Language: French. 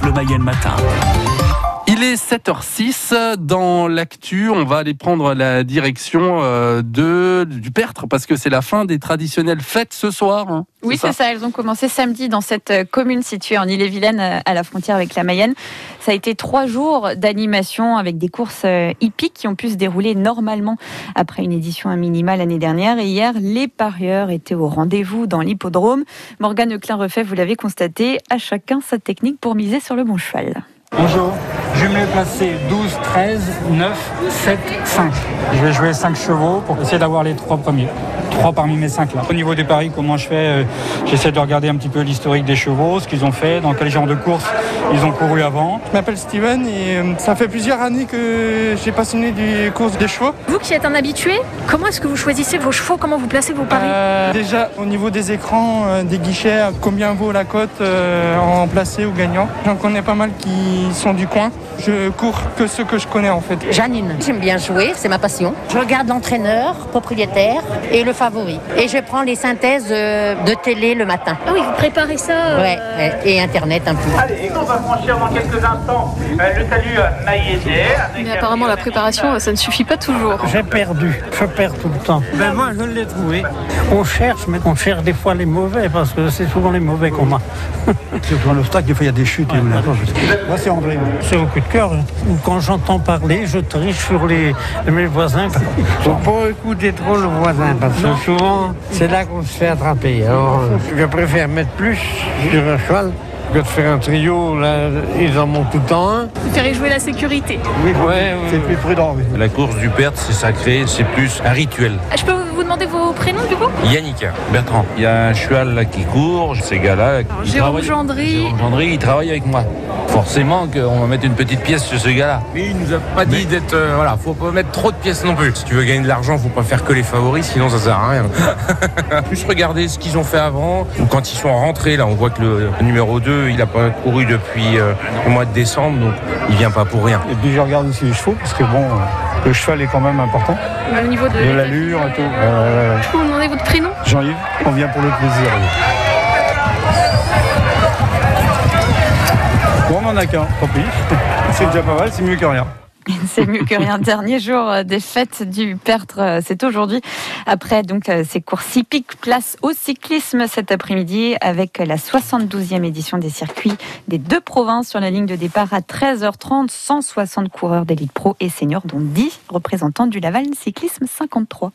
Bleu Mayenne matin. Il est 7h06 dans l'actu. On va aller prendre la direction euh, de, du Pertre parce que c'est la fin des traditionnelles fêtes ce soir. hein. Oui, c'est ça. Elles ont commencé samedi dans cette euh, commune située en Ille-et-Vilaine, euh, à la frontière avec la Mayenne. Ça a été trois jours d'animation avec des courses hippiques qui ont pu se dérouler normalement après une édition à minima l'année dernière. Et hier, les parieurs étaient au rendez-vous dans l'hippodrome. Morgane Klein-Refait, vous l'avez constaté, à chacun sa technique pour miser sur le bon cheval. Bonjour, me placer 12, 13, 9, 7, 5. Je vais jouer 5 chevaux pour essayer d'avoir les trois premiers. Trois parmi mes 5 là. Au niveau des paris, comment je fais euh, J'essaie de regarder un petit peu l'historique des chevaux, ce qu'ils ont fait, dans quel genre de course ils ont couru avant. Je m'appelle Steven et euh, ça fait plusieurs années que j'ai passionné des courses des chevaux. Vous qui êtes un habitué, comment est-ce que vous choisissez vos chevaux? Comment vous placez vos paris? Euh, déjà au niveau des écrans, euh, des guichets, combien vaut la cote euh, en placé ou gagnant? J'en connais pas mal qui sont du coin. Je cours que ceux que je connais en fait. Janine, j'aime bien jouer, c'est ma passion. Je regarde l'entraîneur, propriétaire et le favori. Et je prends les synthèses euh, de télé le matin. Ah oui, vous préparez ça euh, Ouais, ouais, et internet un peu. Allez, on va franchir dans quelques instants euh, le talus euh, Maillédé. avec Mais apparemment, la préparation, ça ne suffit pas toujours. J'ai perdu, je perds tout le temps. Ben moi je l'ai trouvé. On cherche, mais on cherche des fois les mauvais parce que c'est souvent les mauvais qu'on a. Surtout dans l'obstacle, des fois il y a des chutes. et voilà. Moi c'est André. C'est au coup de cœur. hein. Ou Quand j'entends parler, je triche sur les, mes voisins. Faut pas écouter trop le voisin parce que souvent c'est là qu'on se fait attraper. Alors je préfère mettre plus sur un cheval que de faire un trio. Là, ils en montent tout le temps un. Vous préférez jouer la sécurité. Oui, Ouais, c'est plus prudent. oui. La course du Perth, c'est sacré, c'est plus un rituel. Ah, Je peux vous demander vos prénoms du coup? Yannick, Bertrand, il y a un cheval là qui court, ces gars-là. Jérôme Gendry. Jérôme Gendry, il travaille avec moi. Forcément qu'on va mettre une petite pièce sur ce gars-là. Mais il nous a pas dit d'être. euh, voilà, faut pas mettre trop de pièces non plus. Si tu veux gagner de l'argent, faut pas faire que les favoris, sinon ça sert à rien. Plus regarder ce qu'ils ont fait avant. Ou quand ils sont rentrés, là, on voit que le numéro 2, il a pas couru depuis euh, le mois de décembre, donc il vient pas pour rien. Et puis je regarde aussi les chevaux parce que bon, euh, le cheval est quand même important. Au niveau de, l'allure et tout. euh. Je peux vous demander votre prénom? Jean-Yves, on vient pour le plaisir. Bon, on en a qu'un, tant pis. C'est déjà pas mal, c'est mieux que rien. C'est mieux que rien. Dernier jour euh, des fêtes du Pertre, euh, c'est aujourd'hui. Après donc euh, ces courses hippiques, place au cyclisme cet après-midi avec la 72e édition des circuits des deux provinces sur la ligne de départ à 13h30. 160 coureurs d'élite pro et seniors, dont 10 représentants du Laval Cyclisme 53.